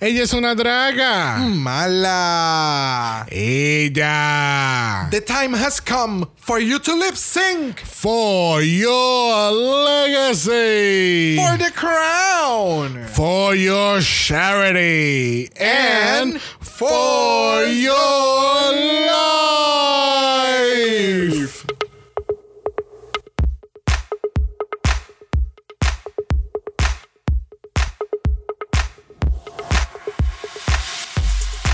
Ella es una draga. Mala. Ella. The time has come for you to lip sync For your legacy. for the crown For your charity. And for your life.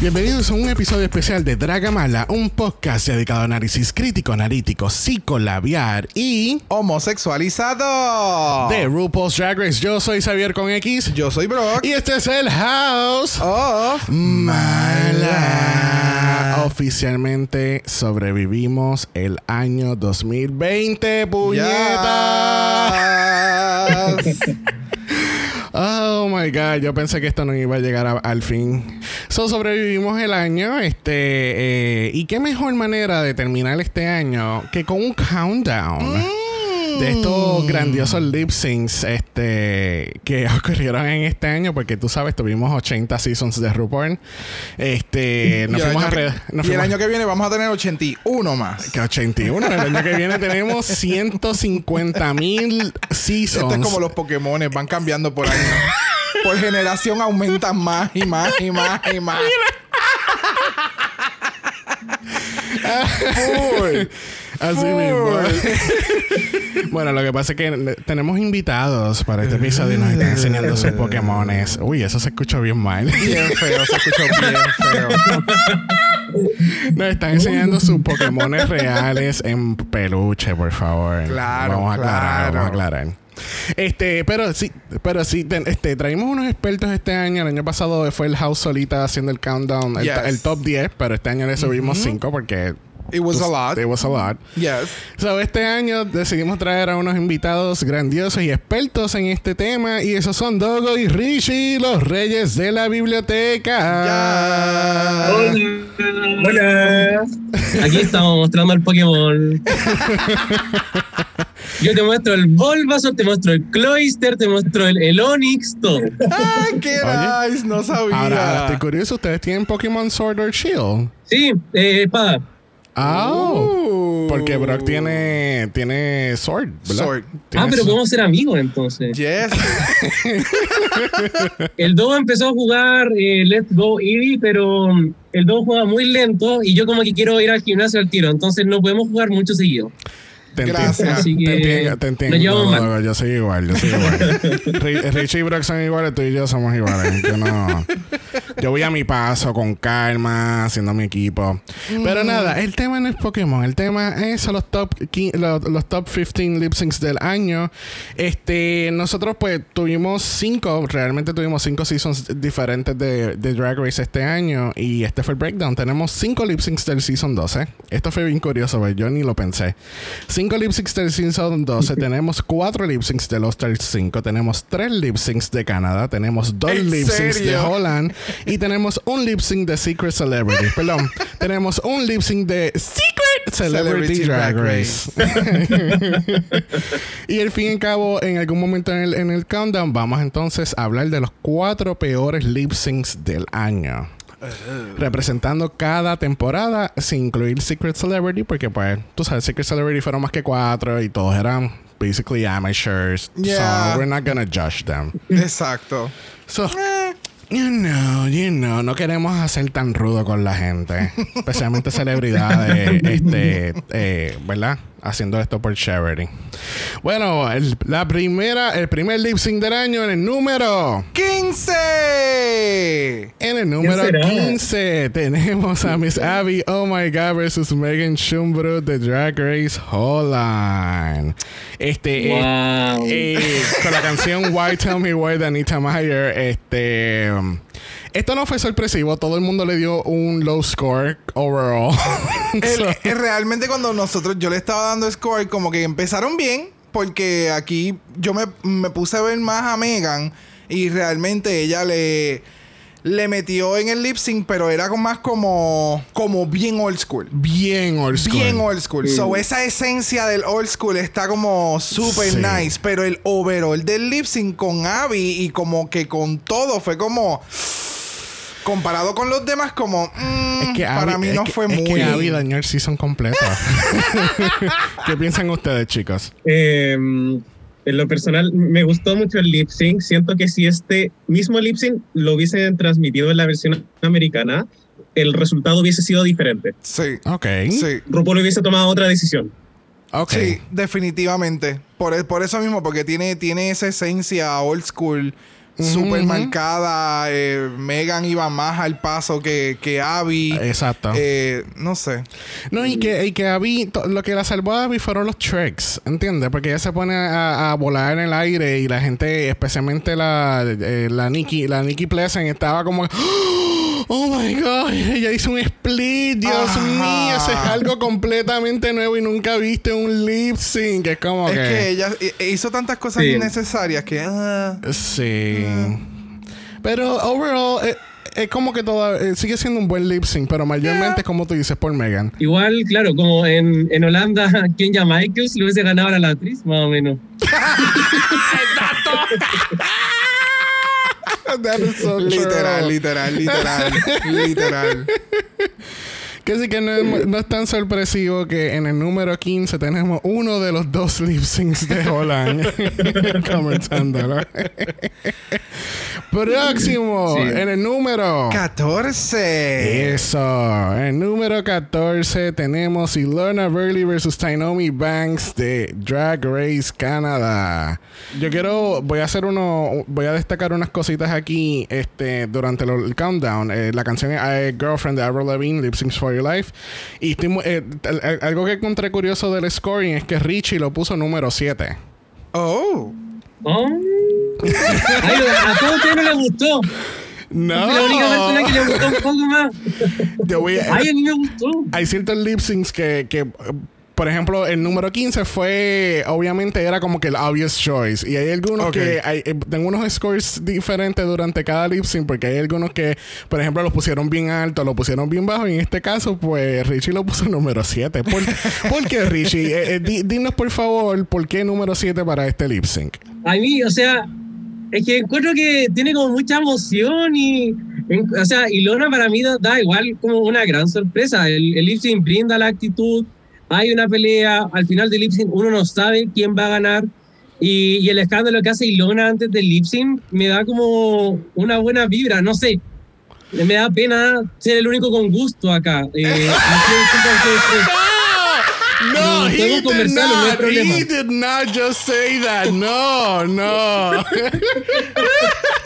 Bienvenidos a un episodio especial de Dragamala, un podcast dedicado a análisis crítico, analítico, psicolabiar y homosexualizado. de RuPaul's Drag Race. Yo soy Xavier con X Yo soy Brock. y este es el House Of Mala. Oficialmente sobrevivimos el año 2020, puñeta. Yes. Oh my god, yo pensé que esto no iba a llegar a- al fin. So sobrevivimos el año, este, eh, y qué mejor manera de terminar este año que con un countdown. De estos grandiosos lip syncs este, que ocurrieron en este año, porque tú sabes, tuvimos 80 seasons de RuPaul. Este, nos y el, fuimos año a que, re- nos y el año que viene vamos a tener 81 más. que 81. El año que viene tenemos 150 mil seasons. Esto es como los Pokémon, van cambiando por año. por generación aumentan más y más y más y más. Así mismo. bueno, lo que pasa es que tenemos invitados para este episodio y nos están enseñando sus Pokémones. Uy, eso se escuchó bien mal. Bien feo, se escuchó bien feo. nos están enseñando sus Pokémones reales en peluche, por favor. Claro, Vamos a aclarar, claro. vamos a aclarar. Este, pero sí, pero sí, este, traímos unos expertos este año. El año pasado fue el House solita haciendo el countdown, el, Yes. el top 10, pero este año le subimos 5 porque It was a lot. It was a lot. Yes. So, este año decidimos traer a unos invitados grandiosos y expertos en este tema y esos son Dogo y Richie, los reyes de la biblioteca. Ya. Hola. Aquí estamos mostrando el Pokémon. Yo te muestro el Bulbasaur, te muestro el Cloyster, te muestro el, el Onix, todo. Ay, qué Oye. nice, no sabía. Ahora, ahora estoy curioso, ¿ustedes tienen Pokémon Sword or Shield? Sí, eh, espada. Ah, Uh. porque Brock tiene, tiene Sword, ¿verdad? Sword. Ah, pero Sword. podemos ser amigos entonces. Yes. El Dogo empezó a jugar eh, Let's Go Eevee, pero mm, el Dogo juega muy lento y yo como que quiero ir al gimnasio al tiro, entonces no podemos jugar mucho seguido. Te entiendo. Gracias. Así Te que entiendo, te entiendo. llevamos mal. Dogo, yo soy igual, yo soy igual. Ri- Richie y Brock son iguales, tú y yo somos iguales. Yo no. Yo voy a mi paso con calma, haciendo mi equipo. Pero Mm. nada, el tema no es Pokémon, el tema es los top, los, los top 15 lip syncs del año. Este, nosotros pues tuvimos cinco, realmente tuvimos cinco seasons diferentes de, de Drag Race este año y este fue el breakdown. Tenemos cinco lip syncs del season 12. Esto fue bien curioso, pues yo ni lo pensé. Cinco lip syncs del season 12, tenemos cuatro lip syncs de los Stars 5, tenemos tres lip syncs de Canadá, tenemos dos ¿En lip syncs de? Holland y tenemos un lip sync de Secret Celebrity. Perdón, tenemos un lip sync de Secret Celebrity, Celebrity Drag Race. y al fin y al cabo, en algún momento en el, en el countdown, vamos entonces a hablar de los cuatro peores lip syncs del año. Representando cada temporada sin incluir Secret Celebrity, porque pues, tú sabes, Secret Celebrity fueron más que cuatro y todos eran basically amateurs. Yeah. So we're not gonna judge them. Exacto. So, you know, you know, no queremos hacer tan rudo con la gente, especialmente celebridades, este, eh, ¿verdad? Haciendo esto por charity. Bueno, el, la primera, el primer lip sync del año en el número. 15. En el número será? 15 tenemos a Miss Abby Oh My God versus Megan Schumbro de Drag Race Holland. Este, eh, eh, con la canción Why Tell Me Why de Anita Meyer. Este, um, esto no fue sorpresivo. Todo el mundo le dio un low score overall. El- So, eh, realmente cuando nosotros, yo le estaba dando score, como que empezaron bien, porque aquí yo me, me puse a ver más a Megan y realmente ella le, le metió en el lip sync, pero era más como, como bien old school. bien old school. Bien old school. So, esa esencia del old school está como super Sí. nice. Pero el overall del lip sync con Abby y como que con todo fue como. Comparado con los demás, como mm, Es que para Abby- mí es no que- fue es muy. que Abby dañó el season completo. ¿Qué piensan ustedes, chicos? Eh, en lo personal, me gustó mucho el lip sync. Siento que si este mismo lip sync lo hubiesen transmitido en la versión americana, el resultado hubiese sido diferente. Sí. Ok. Sí. RuPaul hubiese tomado otra decisión. Ok. Sí, definitivamente. Por, e- por eso mismo, porque tiene, tiene esa esencia old school, súper ujú. marcada. eh, Megan iba más al paso que, que Abby. Exacto. Eh, no sé. No, y que, y que Abby, lo que la salvó a Abby fueron los tricks, ¿entiendes? Porque ella se pone a, a volar en el aire y la gente, especialmente la, eh, la Nikki, la Nikki Pleasant, estaba como, oh my god, ella hizo un split, Dios Ajá. mío, eso es algo completamente nuevo y nunca viste un lip sync, es como Es que... que ella eh, hizo tantas cosas Sí. innecesarias que. ah, Sí. Pero overall, eh, es como que toda, eh, sigue siendo un buen lip sync, pero mayormente, como tú dices, por Megan. Igual, claro, como en, en Holanda, Kenya Michaels le hubiese ganado a la actriz, más o menos. That is so true. literal, literal, literal, literal. Que sí que no, es- no es tan sorpresivo que en el número 15 tenemos uno de los dos lip syncs de Holland comentándolo. Próximo, Sí. en el número 14. Eso, en el número 14 tenemos Ilona Burley versus Tainomi Banks de Drag Race Canadá. Yo quiero, voy a hacer uno, voy a destacar unas cositas aquí este, durante el countdown. Eh, la canción es I, Girlfriend de Avril Lavigne, Lip Syncs for Your Life. Y estoy eh, al- al- algo que encontré curioso del scoring es que Richie lo puso número 7. Oh. Oh. Ay, a todos ustedes no les gustó. No, La única persona que le gustó un poco más. Yo voy a- Ay, a mí me gustó. hay ciertos lip syncs que, que, por ejemplo, el número 15 fue, obviamente, era como que el obvious choice. Y hay algunos que, hay, eh, tengo unos scores diferentes durante cada lip sync, porque hay algunos que, por ejemplo, los pusieron bien alto, lo pusieron bien bajo. Y en este caso, pues, Richie lo puso número 7. ¿Por, ¿por qué, Richie? Eh, eh, di- dinos, por favor, ¿por qué número 7 para este lip sync? A mí, o sea, es que encuentro que tiene como mucha emoción y, en- o sea, Ilona para mí da, da igual como una gran sorpresa. El, el lip sync brinda la actitud, hay una pelea, al final del lip sync uno no sabe quién va a ganar y, y el escándalo que hace Ilona antes del lip sync me da como una buena vibra, no sé. Me da pena ser el único con gusto acá. Eh, No, did. He did not just say that. No, no.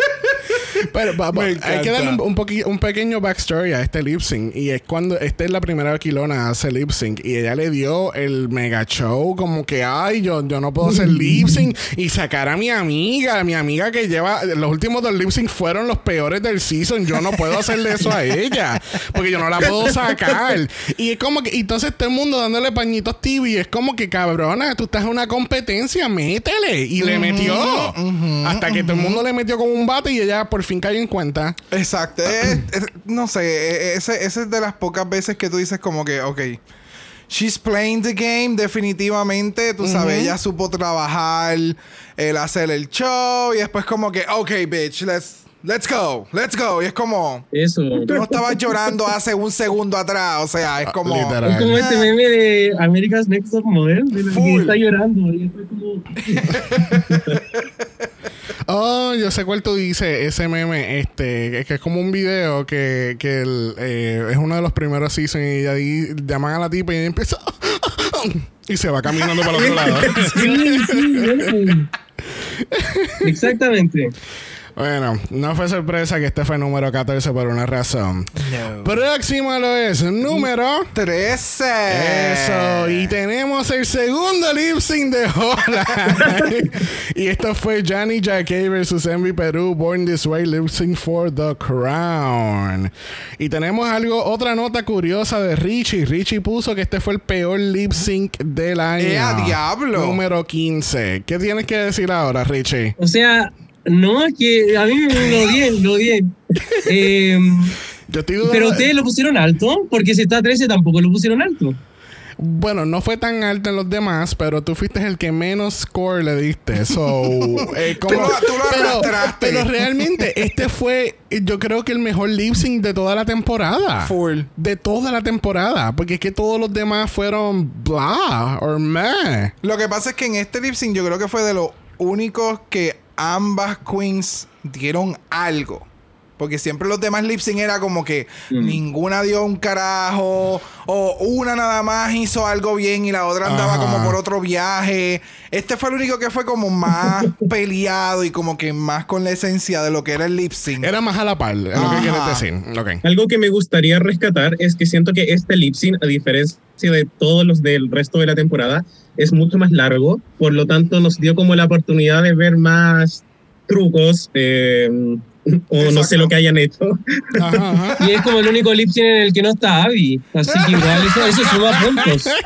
Pero va- va- Me hay que darle un, un, un pequeño backstory a este lip sync. Y es cuando esta es la primera vez que Ilona hace lip sync. Y ella le dio el mega show. Como que, ay, yo, yo no puedo hacer lip sync. Y sacar a mi amiga. Mi amiga que lleva. Los últimos dos lip sync fueron los peores del season. Yo no puedo hacerle eso a ella. Porque yo no la puedo sacar. Y es como que. entonces todo el mundo dándole pañitos tibios. Y es como que, cabrona, tú estás en una competencia. Métele. Y le metió. Hasta que todo el mundo le metió con un bate. Y ella por fin cayó en cuenta. Exacto. Es- es- no sé, ese, ese es de las pocas veces que tú dices como que, ok, she's playing the game definitivamente, tú sabes, ella supo trabajar, el hacer el show y después como que, ok, bitch, let's, let's go, let's go. Y es como, eso. tú no estabas llorando hace un segundo atrás, o sea, es como... literal. Es como este meme de America's Next Top Model, Full. está llorando. Y como... Oh, yo sé cuál tú dices, ese meme, este, que es como un video que, que el, eh, es uno de los primeros seasons y ahí llaman a la tipa y ella empieza y se va caminando para el otro lado. Sí, sí, eso. Exactamente. Bueno, no fue sorpresa que este fue número 14 por una razón. Próximo lo es número 13. Eso, y tenemos el segundo lip sync de Holland. y esto fue Johnny Jacquet versus Envy Perú, Born This Way, lip sync for the crown. Y tenemos algo, otra nota curiosa de Richie. Richie puso que este fue el peor lip sync del año. ¡Eh, diablo! Número 15. ¿Qué tienes que decir ahora, Richie? O sea, no, es que a mí me lo bien, lo bien. Eh, Yo estoy dudando- pero ustedes lo pusieron alto, porque si está 13 tampoco lo pusieron alto. Bueno, no fue tan alta en los demás, pero tú fuiste el que menos score le diste. So, eh, como- Tú lo- tú lo pero, pero realmente, este fue, yo creo que el mejor lip sync de toda la temporada. Full. De toda la temporada. Porque es que todos los demás fueron blah or meh. Lo que pasa es que en este lip sync yo creo que fue de los únicos que ambas queens dieron algo. Porque siempre los demás lip sync era como que Mm. ninguna dio un carajo. O una nada más hizo algo bien y la otra andaba Ajá. como por otro viaje. Este fue el único que fue como más peleado y como que más con la esencia de lo que era el lip sync. Era más a la par, es lo que quieres decir. Algo que me gustaría rescatar es que siento que este lip sync, a diferencia de todos los del resto de la temporada, es mucho más largo. Por lo tanto, nos dio como la oportunidad de ver más trucos eh, o no Exacto. sé lo que hayan hecho. Ajá, ajá. Y es como el único lip en el que no está Abby. Así que igual eso, eso suma puntos.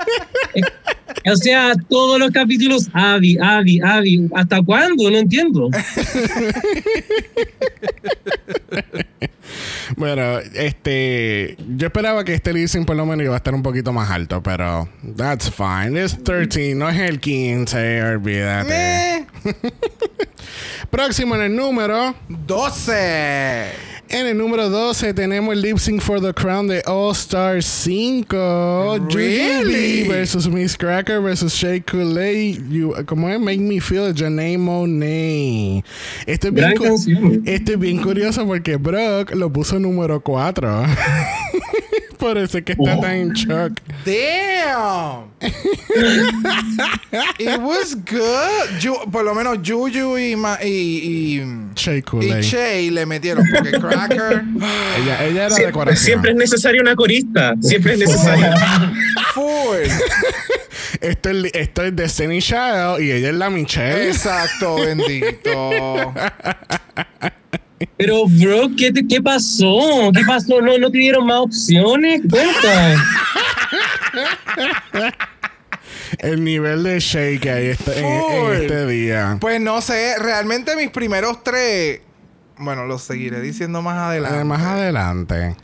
O sea, todos los capítulos, Abby, Abby, Abby. ¿Hasta cuándo? No entiendo. Bueno, este. Yo esperaba que este leasing por lo menos iba a estar un poquito más alto, pero. That's fine. Es 13, no es el 15, olvídate. Meh. Próximo en el número. 12. En el número 12 tenemos el lip sync for the crown de All Star 5. Really? Versus Miss Cracker versus Shea Coulee. You- ¿Cómo es? Make Me Feel Janae Monet. Esto es, bien Gran cu- canción. esto es bien curioso porque Brock lo puso número 4. Por eso es que está Oh. tan en shock. Damn. It was good. Ju- por lo menos Juju y, Ma- y, y, Shea y. Che le metieron porque Cracker Ella, ella era de Siempre, corazón. siempre es necesaria una corista. Siempre es necesaria. full. Esto es, esto es Destiny Child y ella es la Michelle. Exacto, bendito. Pero, bro, ¿qué, te- qué pasó? ¿Qué pasó? ¿No, ¿No te dieron más opciones? Cuenta. El nivel de Shea que hay este- en, este día. Pues no sé, realmente mis primeros tres, bueno, los seguiré diciendo más adelante. Eh, más adelante.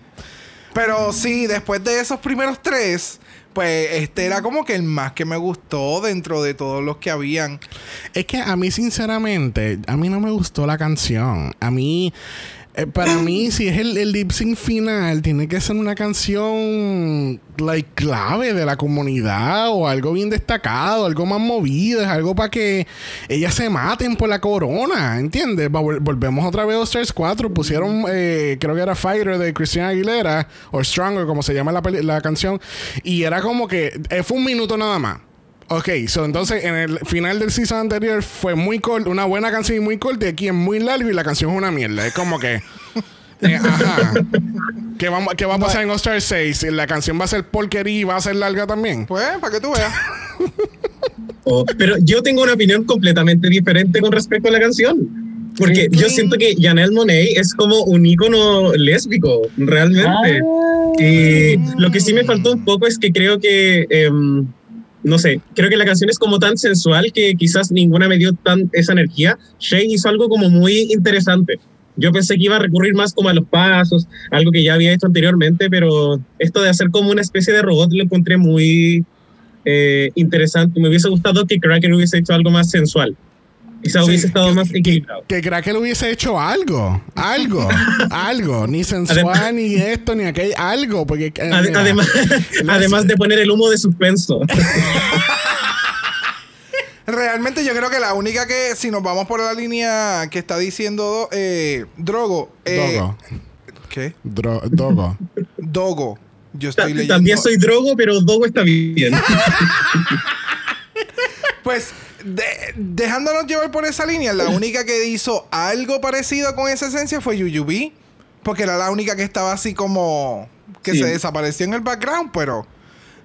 Pero sí, después de esos primeros tres, pues este era como que el más que me gustó dentro de todos los que habían. Es que a mí, sinceramente, a mí no me gustó la canción. A mí, eh, para mí, si es el, el lip sync final, tiene que ser una canción like, clave de la comunidad o algo bien destacado, algo más movido, es algo para que ellas se maten por la corona, ¿entiendes? Volvemos otra vez a Stars 4, pusieron, eh, creo que era Fighter de Christina Aguilera, o Stronger, como se llama la, la canción, y era como que eh, fue un minuto nada más. Ok, so entonces en el final del season anterior fue muy corto, una buena canción y muy corta, y aquí es muy largo y la canción es una mierda. Es como que. eh, ajá. ¿Qué, vamos, ¿Qué va a pasar en All Star 6? ¿La canción va a ser porquería y va a ser larga también? Pues, para que tú veas. Oh, pero yo tengo una opinión completamente diferente con respecto a la canción. Porque yo siento que Janelle Monet es como un ícono lésbico, realmente. Y lo que sí me faltó un poco es que creo que, em, no sé, creo que la canción es como tan sensual que quizás ninguna me dio tan esa energía. Shay hizo algo como muy interesante. Yo pensé que iba a recurrir más como a los pasos, algo que ya había hecho anteriormente, pero esto de hacer como una especie de robot lo encontré muy eh, interesante. Me hubiese gustado que Kraken hubiese hecho algo más sensual. Quizás Sí, hubiese estado más Que, equilibrado. que crea que él hubiese hecho algo. Algo. algo. Ni sensual, ni esto, ni aquello. Algo. Porque. eh, mira, además, además de poner el humo de suspenso. Realmente yo creo que la única que, si nos vamos por la línea que está diciendo eh, Drogo. eh, Dogo. ¿Qué? Dro- Dogo. Dogo. Yo Ta- estoy leyendo. También soy drogo, pero Dogo está bien. Pues, de- dejándonos llevar por esa línea, la única que hizo algo parecido con esa esencia fue Yuyubi. Porque era la única que estaba así como. que Sí. se desapareció en el background, pero.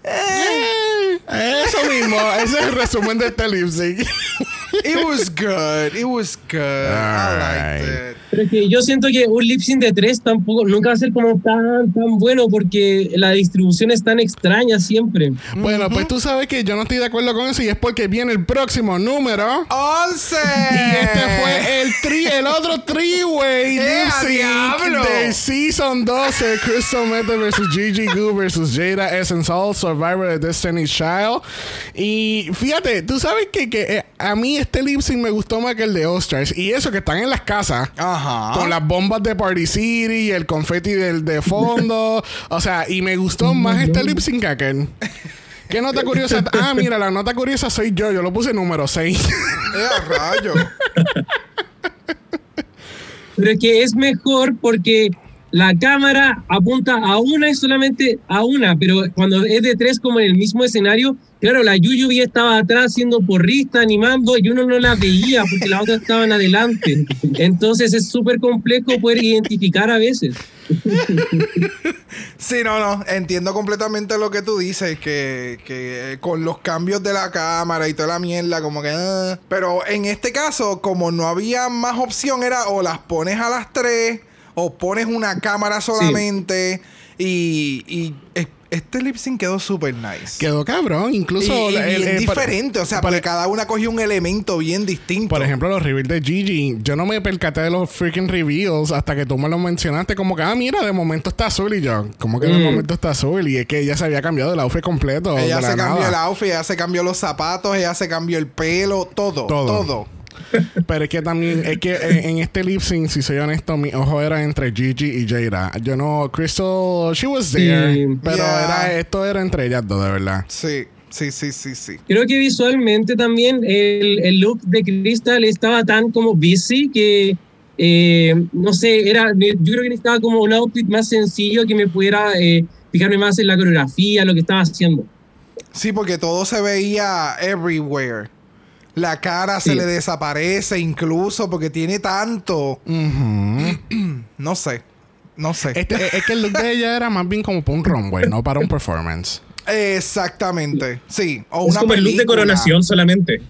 Eh, eso mismo. Ese es el resumen de este lip. It was good. It was good. I liked it. Pero es que yo siento que un lip sync de tres tampoco, nunca va a ser como tan, tan bueno porque la distribución es tan extraña siempre. Bueno, pues tú sabes que yo no estoy de acuerdo con eso y es porque viene el próximo número. ¡Once! Y este fue el tri, el otro three-way ¡Eh, lip sync de Season 12, Crystal Method vs. Gigi Goo vs. Jada Essence Hall, Survivor de Destiny's Child. Y fíjate, tú sabes que, que eh, a mí este lip sync me gustó más que el de All-Stars. Y eso que están en las casas. Ajá. Con las bombas de Party City y el confeti del de fondo. o sea, y me gustó más este lip sync que aquel. ¿Qué nota curiosa? Ah, mira, la nota curiosa soy yo. Yo lo puse número 6. ¡Eh, rayo! Pero es que es mejor porque la cámara apunta a una y solamente a una, pero cuando es de tres como en el mismo escenario, claro, la Yuyubi estaba atrás siendo porrista, animando, y uno no la veía porque las otras estaban adelante. Entonces es súper complejo poder identificar a veces. Sí, no, no. Entiendo completamente lo que tú dices. Que, que con los cambios de la cámara y toda la mierda, como que. ah. Pero en este caso, como no había más opción, era o las pones a las tres, o pones una cámara solamente. Y, y este lip sync quedó súper nice. Quedó cabrón. Incluso. y, y el- bien el- por- diferente, o sea, por- porque cada una cogió un elemento bien distinto. Por ejemplo, los reveals de Gigi. Yo no me percaté de los freaking reveals hasta que tú me lo mencionaste. Como que, ah, mira, de momento está azul. Y yo, como que de Mm. momento está azul? Y es que ella se había cambiado el outfit completo. ella de la se cambió nada. el outfit, ella se cambió los zapatos, ella se cambió el pelo, todo, Todo. todo. Pero es que también, es que en, en este lip sync, si soy honesto, mi ojo era entre Gigi y Jada. Yo no, Crystal, she was there. Sí. Pero Yeah. era, esto era entre ellas dos, de verdad. Sí, sí, sí, sí, sí. Creo que visualmente también el, el look de Crystal estaba tan como busy que, eh, no sé, era, yo creo que necesitaba como un outfit más sencillo que me pudiera eh, fijarme más en la coreografía, lo que estaba haciendo. Sí, porque todo se veía everywhere. La cara se Sí. le desaparece incluso porque tiene tanto. No sé. No sé. Este- es que el look de ella era más bien como para un runway, no para un performance. Exactamente. Sí. O Es una como el look de película. coronación solamente.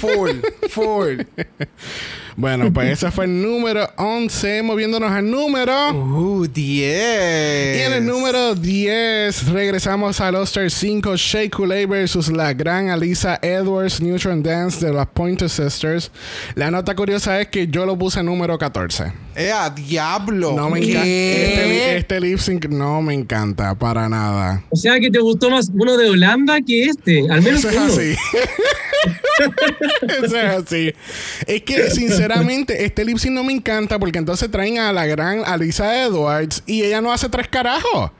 Full, full. Bueno, pues ese fue el número 11. Moviéndonos al número. Uh, 10. Y en el número 10 regresamos al All-Star 5 Shea Coulee versus la gran Alisa Edwards Neutron Dance de las Pointer Sisters. La nota curiosa es que yo lo puse número 14. ¡Eh, a diablo! No me encanta. Este, este lip sync no me encanta para nada. O sea que te gustó más uno de Holanda que este, al menos Eso es uno. así. Es así. Es que, sinceramente, este lip no me encanta porque entonces traen a la gran Alisa Edwards y ella no hace tres carajos.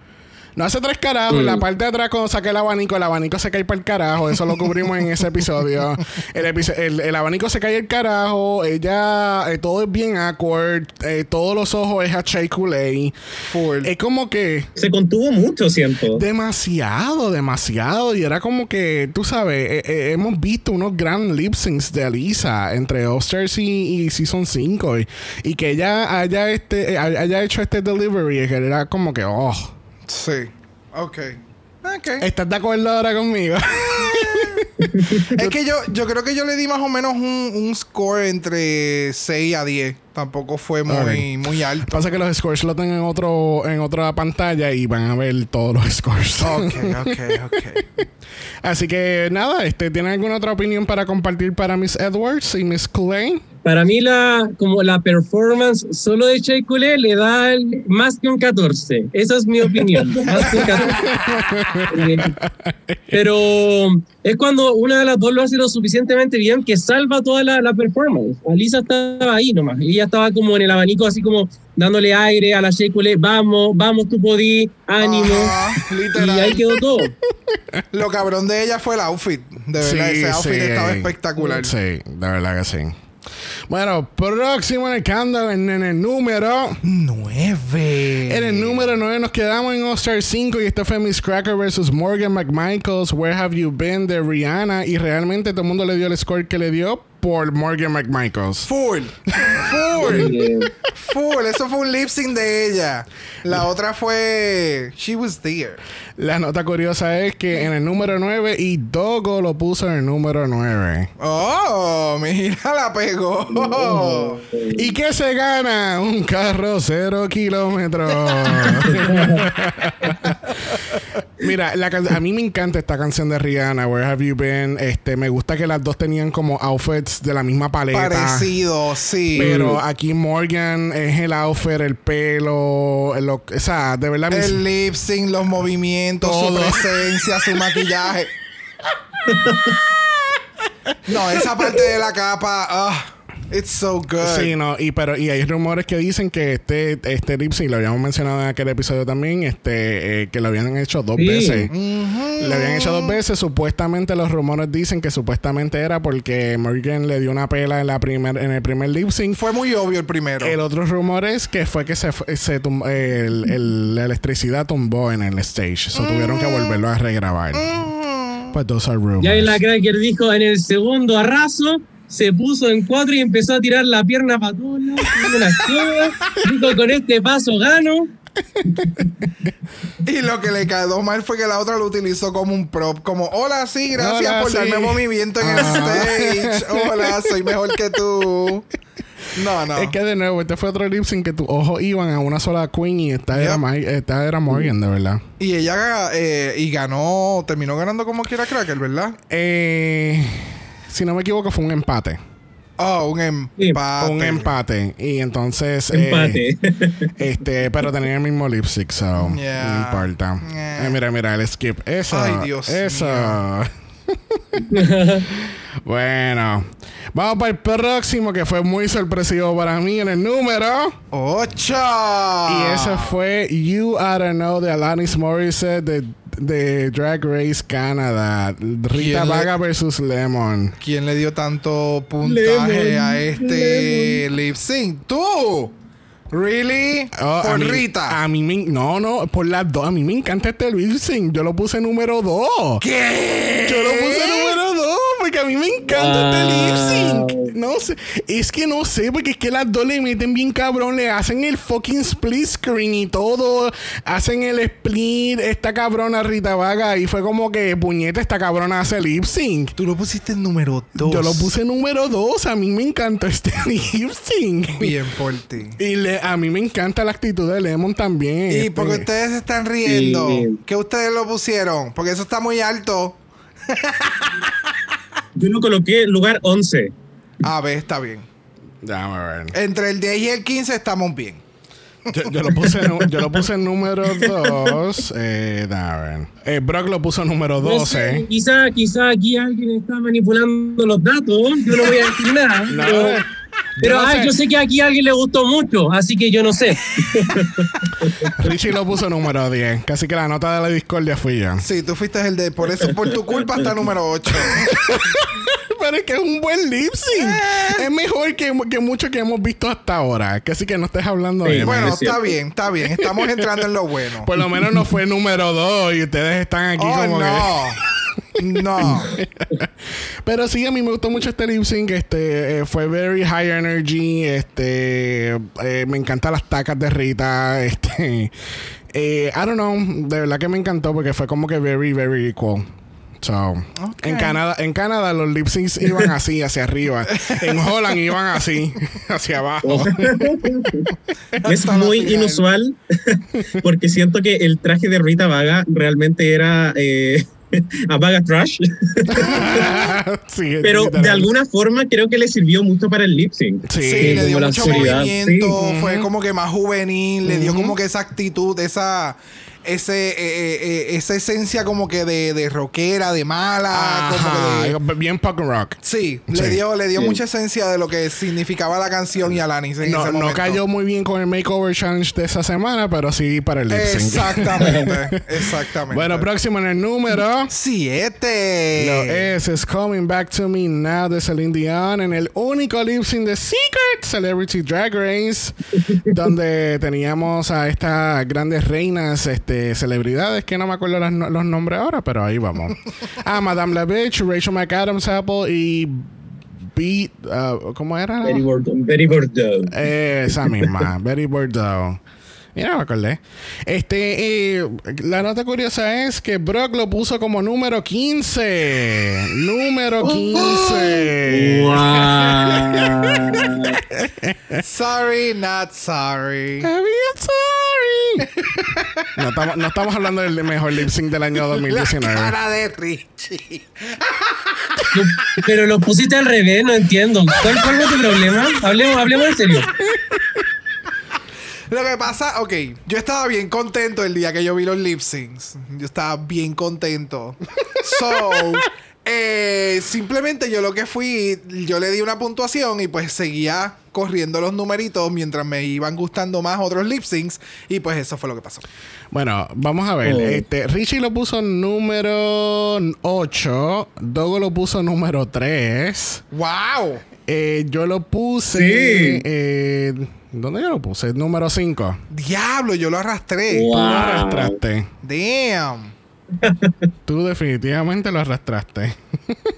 No hace tres carajos. En la parte de atrás, cuando saca el abanico, el abanico se cae para el carajo. Eso lo cubrimos en ese episodio. El, episo- el- el abanico se cae el carajo. Ella, eh, todo es bien awkward. eh, todos los ojos es a Shea. Es como que. Se contuvo mucho, siento. Demasiado, demasiado. Y era como que, tú sabes, eh, hemos visto unos gran lip syncs de Alisa entre All-Stars y, y Season 5. Y, y que ella haya, este, haya hecho este delivery, que era como que, oh. Sí. Ok. Ok. ¿Estás de acuerdo ahora conmigo? Es que yo, yo creo que yo le di más o menos un, un score entre 6 a 10. Tampoco fue muy, muy alto. Pasa que los scores lo tengo en, otro, en otra pantalla y van a ver todos los scores. Ok, ok, ok. Así que nada, este, ¿tienen alguna otra opinión para compartir para Miss Edwards y Miss Coulee? Para mí la, como la performance solo de Shea Coulee le da el- más que un 14. Esa es mi opinión. Más que un 14. Eh, Pero es cuando una de las dos lo hace lo suficientemente bien que salva toda la, la performance. Alisa estaba ahí nomás. Ella estaba como en el abanico así como dándole aire a la Shea Coulee. Vamos, vamos, tú podí, ánimo. Ajá, y ahí quedó todo. Lo cabrón de ella fue el outfit. De verdad, ese outfit sí. estaba espectacular. Sí, de verdad que sí. Bueno, próximo en el countdown, en, en el número. 9. En el número 9 nos quedamos en All-Star 5 y este fue Miss Cracker versus Morgan McMichaels, Where Have You Been de Rihanna. Y realmente todo el mundo le dio el score que le dio por Morgan McMichaels. Full. Full. Full. Eso fue un lip sync de ella. La otra fue She Was There. La nota curiosa es que en el número 9 y Dogo lo puso en el número 9. Oh, mira, la pegó. ¿Y qué se gana? Un carro cero kilómetros. Mira, la a mí me encanta esta canción de Rihanna, Where Have You Been? Este, me gusta que las dos tenían como outfits de la misma paleta. Parecido, sí. Pero aquí Morgan es el outfit, el pelo, el- o sea, de verdad El lip sync, los movimientos, Todo. su presencia, su maquillaje. no, esa parte de la capa, ah, it's so good. Sí, no, y pero y hay rumores que dicen que este este lip sync lo habíamos mencionado en aquel episodio también, este eh, que lo habían hecho dos Sí. veces. Ujú. Le habían hecho dos veces. Supuestamente los rumores dicen que supuestamente era porque Morgan le dio una pela en la primer, en el primer lip sync. Fue muy obvio el primero. El otro rumor es que fue que se, se tum- el- el- la electricidad tumbó en el stage. So tuvieron que volverlo a regrabar. Pues those are rumors. Ya la Cracker dijo en el segundo arraso, se puso en cuatro y empezó a tirar la pierna para todos lados, dijo con este paso gano. Y lo que le quedó mal fue que la otra lo utilizó como un prop. Como, hola, sí, gracias Hola, por sí. darme movimiento en el Ajá. stage. Hola, soy mejor que tú. No, no. Es que de nuevo, este fue otro lip sync que tus ojos iban a una sola queen y esta, era, Yep. Mi- esta era Morgan, de verdad. Y ella eh, y ganó, terminó ganando como quiera Cracker, ¿verdad? Eh, si no me equivoco, fue un empate. Oh, un empate. Un empate. Y entonces. eh, Empate. este, pero tenía el mismo lip sync, so Yeah. no importa. Yeah. Eh, mira, mira, el skip. Eso. Ay, Dios Eso. bueno. Vamos para el próximo que fue muy sorpresivo para mí en el número. ¡Ocho! Y ese fue You Oughta Know de Alanis Morissette de, de Drag Race Canada. Rita ¿Quién le- Vaga versus Lemon. ¿Quién le dio tanto puntaje Lemon, a este lip sync? ¡Tú! ¿Really? Oh, a Por mí- Rita. A mí me, no, no, por las dos. A mí me encanta este lip sync. Yo lo puse número dos. ¿Qué? Yo lo puse número dos porque a mí me encanta este lip sync. Wow. No sé, es que no sé, porque es que las dos le meten bien cabrón, le hacen el fucking split screen y todo, hacen el split, esta cabrona Rita Vaga y fue como que puñeta, esta cabrona hace lip sync. Tú lo pusiste en número dos. Yo lo puse número dos, a mí me encanta este lip sync. Bien por ti. Y le- a mí me encanta la actitud de Lemon también. Y este. porque ustedes se están riendo, Sí. ¿qué ustedes lo pusieron? Porque eso está muy alto. Yo lo coloqué lugar 11. A ver, está bien. Déjame ver. Entre el 10 y el 15 estamos bien. Yo, yo lo puse, nu- yo lo puse en número 2. Eh, déjame ver. Eh, Brock lo puso número No sé, 12. quizá, quizá aquí alguien está manipulando los datos. Yo no voy a decir nada. No, pero pero, no ah, yo sé que aquí a alguien le gustó mucho, así que yo no sé. Richie lo puso número 10. Casi que la nota de la discordia fui yo. Sí, tú fuiste el de. Por eso, por tu culpa, está número 8. Pero es que es un buen lip sync. Es mejor que, que mucho que hemos visto hasta ahora. Casi que no estés hablando Sí, de bueno, es está bien, está bien. Estamos entrando en lo bueno. Por lo menos no fue número 2 y ustedes están aquí oh, como que. No. Pero sí, a mí me gustó mucho este lip sync. Este, eh, fue very high energy. Este, eh, me encantan las tacas de Rita. Este, eh, I don't know. De verdad que me encantó porque fue como que very, very equal. So, en Canadá, en Canadá los lip syncs iban así, hacia arriba. En Holland iban así, hacia abajo. Es Hasta la muy inusual porque siento que el traje de Rita Vaga realmente era eh, a Vaga Trash, sí, pero literal. de alguna forma creo que le sirvió mucho para el lip sync. Sí, Sí, le dio mucho seriedad. movimiento, Sí. fue como que más juvenil, le dio como que esa actitud, esa ese eh, eh, eh, esa esencia como que de, de rockera, de mala, como que de- bien punk rock. Sí, Sí. le dio, le dio Sí. mucha esencia de lo que significaba la canción y Alanis en No, ese no cayó muy bien con el Makeover Challenge de esa semana, pero sí para el lip sync. Exactamente, exactamente. Bueno, próximo en el número. Siete. Lo es, es Coming Back to Me Now de Celine Dion en el único lip sync de Secret Celebrity Drag Race, donde teníamos a estas grandes reinas, este, celebridades que no me acuerdo los nombres ahora, pero ahí vamos. A Madame La Bitch, Rachel McAdams Apple y Beat. uh, ¿Cómo era? Betty Bordeaux. Betty Bordeaux. Eh, esa misma, Betty Bordeaux. Mira, me acordé. Este, eh, la nota curiosa es que Brock lo puso como número 15. Número 15. Sorry, not sorry. I'm sorry. No, estamos, no estamos hablando del mejor lip sync del año 2019. Cara de Richie. Pero lo pusiste al revés, no entiendo. ¿Cuál, cuál es tu problema? Hablemos, hablemos en serio. Lo que pasa, ok, yo estaba bien contento el día que yo vi los lip syncs. Yo estaba bien contento. So, eh, simplemente yo lo que fui, yo le di una puntuación y pues seguía corriendo los numeritos mientras me iban gustando más otros lip syncs. Y pues eso fue lo que pasó. Bueno, vamos a ver. Oh. Este, Richie lo puso número 8. Dogo lo puso número 3. ¡Wow! Eh, yo lo puse. Sí. eh, ¿Dónde yo lo puse? Número 5. Diablo, yo lo arrastré. Wow. Tú lo arrastraste. Damn. Tú definitivamente lo arrastraste.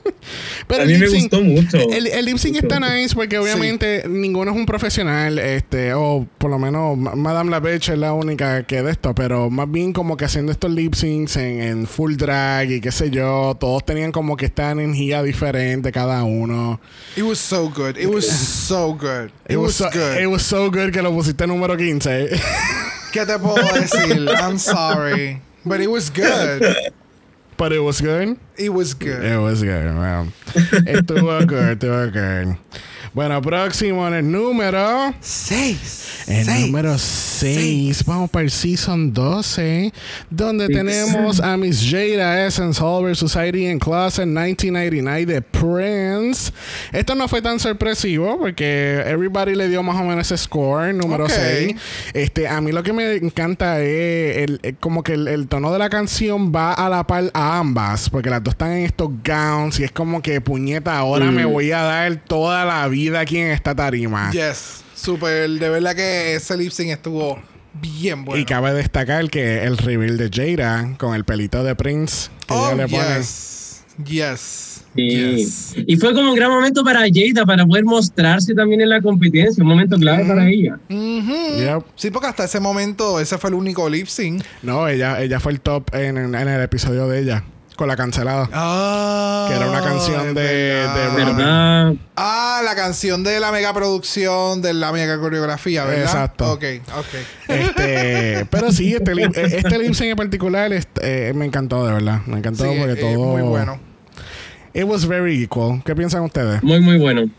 Pero A el mí me lip sync- gustó mucho. El, el lip sync está nice porque obviamente ninguno es un profesional, este, o por lo menos Ma- Madame Lavech es la única que de esto, pero más bien como que haciendo estos lip syncs en, en full drag y qué sé yo, todos tenían como que esta energía diferente cada uno. It was so good. It was so good. It, It was, was, so, good. it was so good que lo pusiste número 15. ¿Qué te puedo decir? I'm sorry. But it was good. But it was good. It was good. It was good. Well, estuvo good, estuvo good. Bueno, próximo en el número. Seis. El Seis. número 6, vamos para el Season 12, donde tenemos a Miss Jada Essence Hall Society in Closet 1999 de Prince. Esto no fue tan sorpresivo porque everybody le dio más o menos ese score, número Ok. 6. Este, a mí lo que me encanta es el, el- como que el, el tono de la canción va a la par a ambas, porque las dos están en estos gowns y es como que puñeta, ahora Mm. me voy a dar toda la vida aquí en esta tarima. Yes. Super. De verdad que ese lip sync estuvo bien bueno. Y cabe destacar que el reveal de Jada con el pelito de Prince que oh, ella le pone. yes. Yes. Sí. Yes. Y fue como un gran momento para Jada para poder mostrarse también en la competencia, un momento clave para ella. Mhm. Yep. Sí, porque hasta ese momento ese fue el único lip sync. No, ella, ella fue el top en, en- en el episodio de ella. Con la cancelada. Ah. Que era una canción de- verdad. de Robin. ¿Verdad? Ah, la canción de la mega producción, de la mega coreografía, ¿verdad? Exacto. Ok, ok. Este, pero sí, este, lip- este lip sync en particular este, eh, me encantó, de verdad. Me encantó Sí, porque eh, todo. muy bueno. It was very equal. ¿Qué piensan ustedes? Muy, muy bueno.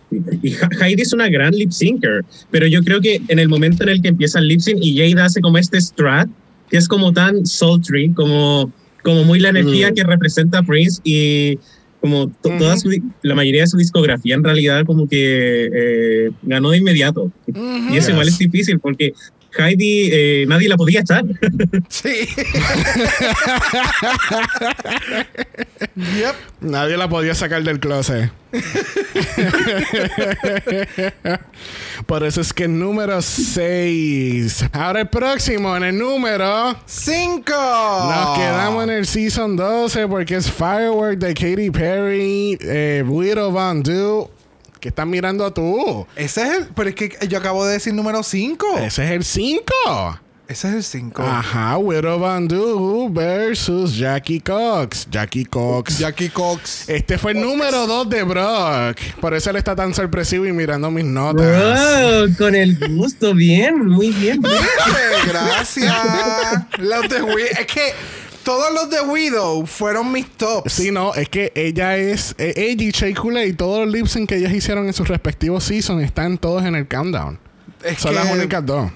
Heidi es una gran lip syncer, pero yo creo que en el momento en el que empieza el lip sync y Jada hace como este strat, que es como tan sultry, como, como muy la energía Mm. que representa Prince y como to- toda su, la mayoría de su discografía en realidad como que eh, ganó de inmediato. Y eso Yes. igual es difícil porque Heidi eh, nadie la podía echar. Sí. yep. Nadie la podía sacar del closet. Por eso es que el número 6. Ahora el próximo, en el número. Cinco. Nos quedamos en el Season 12 porque es Firework de Katy Perry, eh, Widow Van Du. ¿Qué estás mirando tú? Ese es el. Pero es que yo acabo de decir número 5. Ese es el 5. Ese es el 5. Ajá, Widow Van Du versus Jackie Cox. Jackie Cox. Jackie Cox. Este fue el número 2 de Brock. Por eso él está tan sorpresivo y mirando mis notas. Bro, con el gusto, bien, muy bien. bien. Gracias. de Widow. Es que todos los de Widow fueron mis tops. Sí, no, es que ella es. eh, ella y Shea y todos los lip que ellos hicieron en sus respectivos seasons están todos en el countdown. Es Son que, las únicas dos.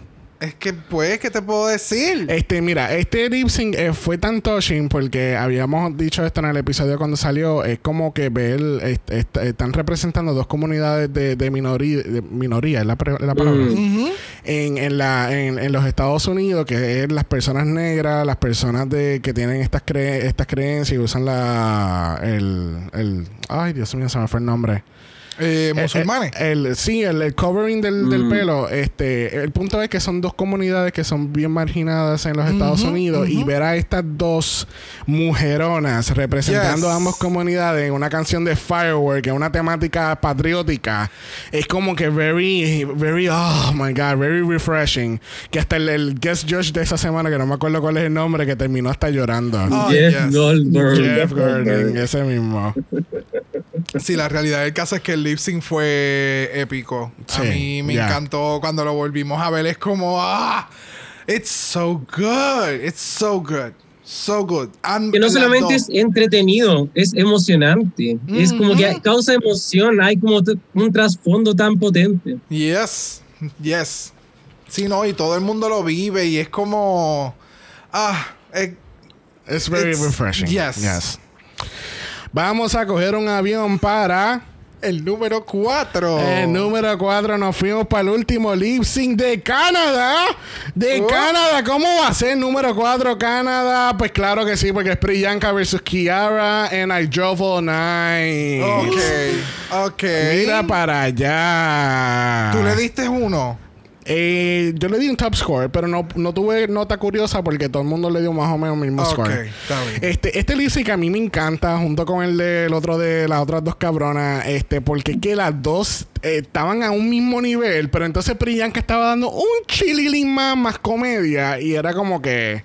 Es que, pues, ¿qué te puedo decir? Este, mira, este lip sync eh, fue tan touching porque habíamos dicho esto en el episodio cuando salió. Es como que ver, est- est- están representando dos comunidades de, de, minoría, de minoría, es la, pre- la palabra. Mm. En, en, la, en, en los Estados Unidos, que es las personas negras, las personas de que tienen estas, cre- estas creencias y usan la. El, el. Ay, Dios mío, se me fue el nombre. Eh, musulmanes. El, sí, el, el covering del, del Mm. pelo. Este, el punto es que son dos comunidades que son bien marginadas en los Estados Unidos y ver a estas dos mujeronas representando Yes. ambas comunidades en una canción de Firework, en una temática patriótica, es como que very, very, oh my god, very refreshing. Que hasta el, el guest judge de esa semana, que no me acuerdo cuál es el nombre, que terminó hasta llorando. Oh, Jeff yes. Goldberg. Jeff Gordon, ese mismo. Sí, la realidad del caso es que el lip sync fue épico. Sí, a mí me encantó cuando lo volvimos a ver. Es como, ah, it's so good. It's so good. So good. And Que no solamente dos- es entretenido, es emocionante. Es como que causa emoción, hay como un trasfondo tan potente. Yes, yes. Sí, no, y todo el mundo lo vive y es como, ah, eh, It's very It's- refreshing. yes. Vamos a coger un avión para. El número 4. El número 4 nos fuimos para el último lip sync de Canadá. De Oh. Canadá. ¿Cómo va a ser número 4 Canadá? Pues claro que sí, porque es Priyanka versus Kiara en I Drove All Night. Ok, ok. Mira para allá. Tú le diste uno. Eh, yo le di un top score, pero no, no tuve nota curiosa porque todo el mundo le dio más o menos el mismo score. está bien. Este, este lip sync a mí me encanta, junto con el del otro de las otras dos cabronas, este, porque es que las dos eh, estaban a un mismo nivel, pero entonces Priyanka estaba dando un chililín más, más comedia, y era como que.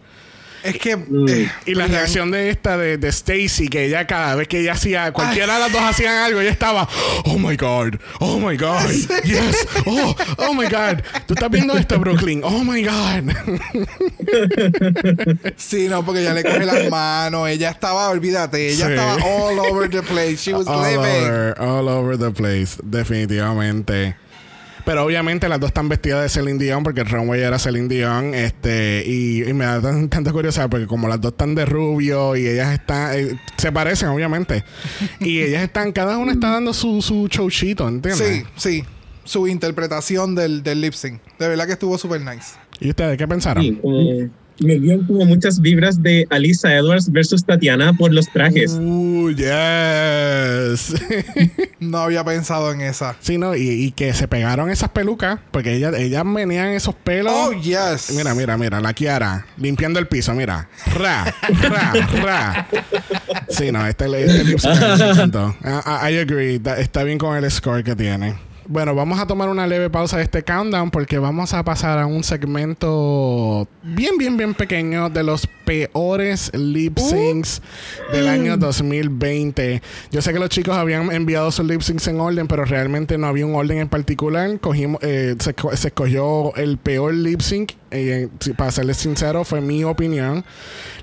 Es que. Mm. eh, Y la reacción de esta, de, de Stacy, que ella cada vez que ella hacía, cualquiera de las dos hacían algo, ella estaba, oh my god, oh my god, yes, oh, oh my god, tú estás viendo esto, Brooklyn, oh my god. Sí, no, porque ella le coge las manos. Ella estaba, olvídate, ella Sí. estaba all over the place. She was all living. over, all over the place, definitivamente. Pero obviamente las dos están vestidas de Celine Dion porque el runway era Celine Dion. Este, y, y me da tan- tanta curiosidad porque como las dos están de rubio y ellas están, eh, se parecen obviamente. y ellas están, cada una está dando su, su showcito, ¿entiendes? Sí, sí. Su interpretación del, del lip sync. De verdad que estuvo super nice. ¿Y ustedes qué pensaron? Sí, como- Me dio como muchas vibras de Alisa Edwards versus Tatiana por los trajes. Uh, yes. No había pensado en esa. sí, no, y, y que se pegaron esas pelucas porque ellas, ellas venían esos pelos. Oh, yes. Mira, mira, mira, la Kiara limpiando el piso, mira. Ra, ra, ra. Sí, no, este, este lip sync me encantó. I, I agree, está bien con el score que tiene. Bueno, vamos a tomar una leve pausa de este countdown porque vamos a pasar a un segmento bien, bien, bien pequeño de los peores lip syncs del año 2020. Yo sé que los chicos habían enviado sus lip syncs en orden, pero realmente no había un orden en particular. Cogimos, eh, se, se escogió el peor lip sync. eh, para serles sincero, fue mi opinión.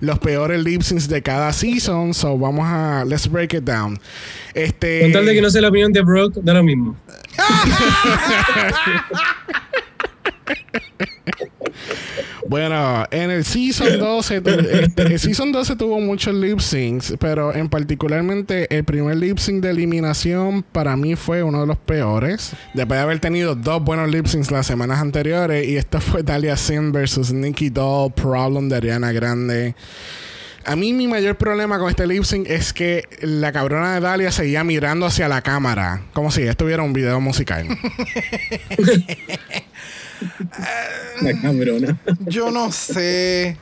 Los peores lip syncs de cada season. So vamos a. Let's break it down. Este. Con tal de que no sea la opinión de Brock, da lo mismo. Bueno, en el Season 12, tu- este, el Season 12 tuvo muchos lip syncs, pero en particularmente el primer lip sync de eliminación para mí fue uno de los peores. Después de haber tenido dos buenos lip syncs las semanas anteriores, y esto fue Dalia Sin versus Nikki Doll, Problem de Ariana Grande. A mí mi mayor problema con este lip sync es que la cabrona de Dalia seguía mirando hacia la cámara, como si estuviera un video musical. La cabrona. Yo no sé.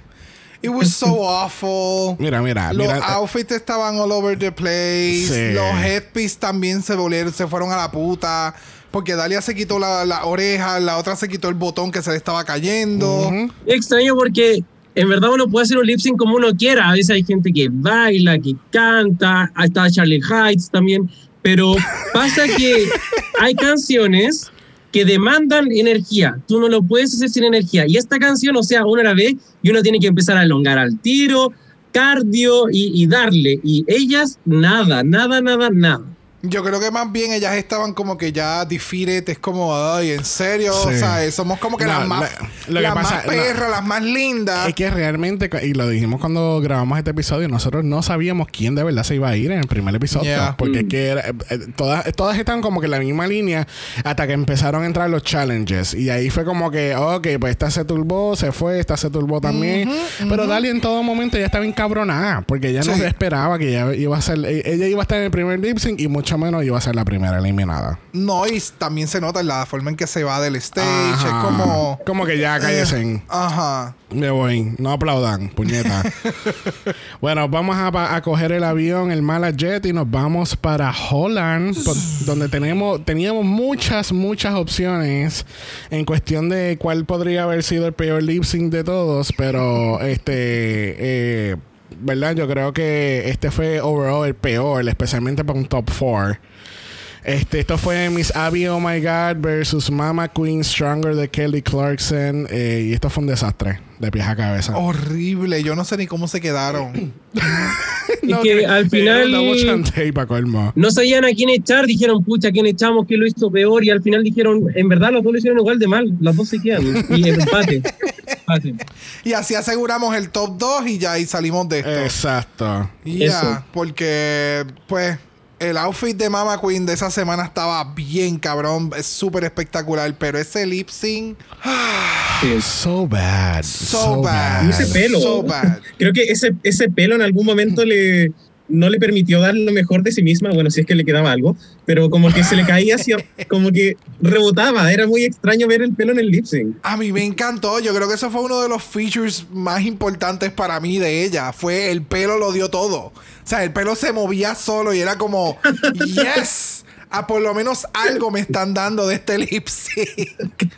It was so awful. Mira, mira, Los mira. outfits estaban all over the place. Sí. Los headpiece también se volvieron, se fueron a la puta. Porque Dalia se quitó la, la oreja, la otra se quitó el botón que se le estaba cayendo. Ujú. Es extraño porque en verdad uno puede hacer un lip sync como uno quiera. A veces hay gente que baila, que canta, ahí está Charlie Heights también. Pero pasa que hay canciones que demandan energía. Tú no lo puedes hacer sin energía. Y esta canción, o sea, uno la ve y uno tiene que empezar a elongar al tiro, cardio y darle. Y ellas, nada, nada, nada, nada. Yo creo que más bien ellas estaban como que ya defeated, es como, ay, en serio, Sí. o sea, somos como que No, las más, que las pasa- más no. perras, las más lindas. Es que realmente, y lo dijimos cuando grabamos este episodio, nosotros no sabíamos quién de verdad se iba a ir en el primer episodio. Yeah. Porque es que era- eh, todas, todas están como que en la misma línea hasta que empezaron a entrar los challenges. Y ahí fue como que, ok, pues esta se turbó, se fue, esta se turbó también. Pero Dali en todo momento ya estaba encabronada porque ella no Sí. se esperaba que ella iba a ser, e- ella iba a estar en el primer lip sync y mucho mucho menos iba a ser la primera eliminada. No, y también se nota en la forma en que se va del stage. Ajá. Es como. Como que ya cállese. Ajá. Me voy. No aplaudan, puñeta. bueno, vamos a, coger el avión, el Mala Jet, y nos vamos para Holland, donde tenemos, teníamos muchas, muchas opciones en cuestión de cuál podría haber sido el peor lip sync de todos, pero este, eh, ¿verdad? Yo creo que este fue overall el peor, especialmente para un top 4. Este, esto fue Miss Abby Oh My God versus Mama Queen Stronger de Kelly Clarkson. eh, y esto fue un desastre, de pies a cabeza. Horrible. Yo no sé ni cómo se quedaron. Es que al final-. No sabían a quién echar, dijeron, pucha, ¿a quién echamos? ¿Quién lo hizo peor? Y al final dijeron, en verdad los dos lo hicieron igual de mal, las dos se quedan. Y empate. empate. y así aseguramos el top 2 y ya ahí salimos de esto. Exacto. Y ya, porque, pues, el outfit de Mama Queen de esa semana estaba bien cabrón, es súper espectacular, pero ese lip sync, Sí. So bad. so, bad. Y ese pelo. So bad. Creo que ese, ese pelo en algún momento le, no le permitió dar lo mejor de sí misma, bueno, si es que le quedaba algo, pero como que se le caía hacia, como que rebotaba, era muy extraño ver el pelo en el lip sync. A mí me encantó, yo creo que eso fue uno de los features más importantes para mí de ella, fue el pelo lo dio todo. O sea, el pelo se movía solo y era como, yes, a por lo menos algo me están dando de este lip sync.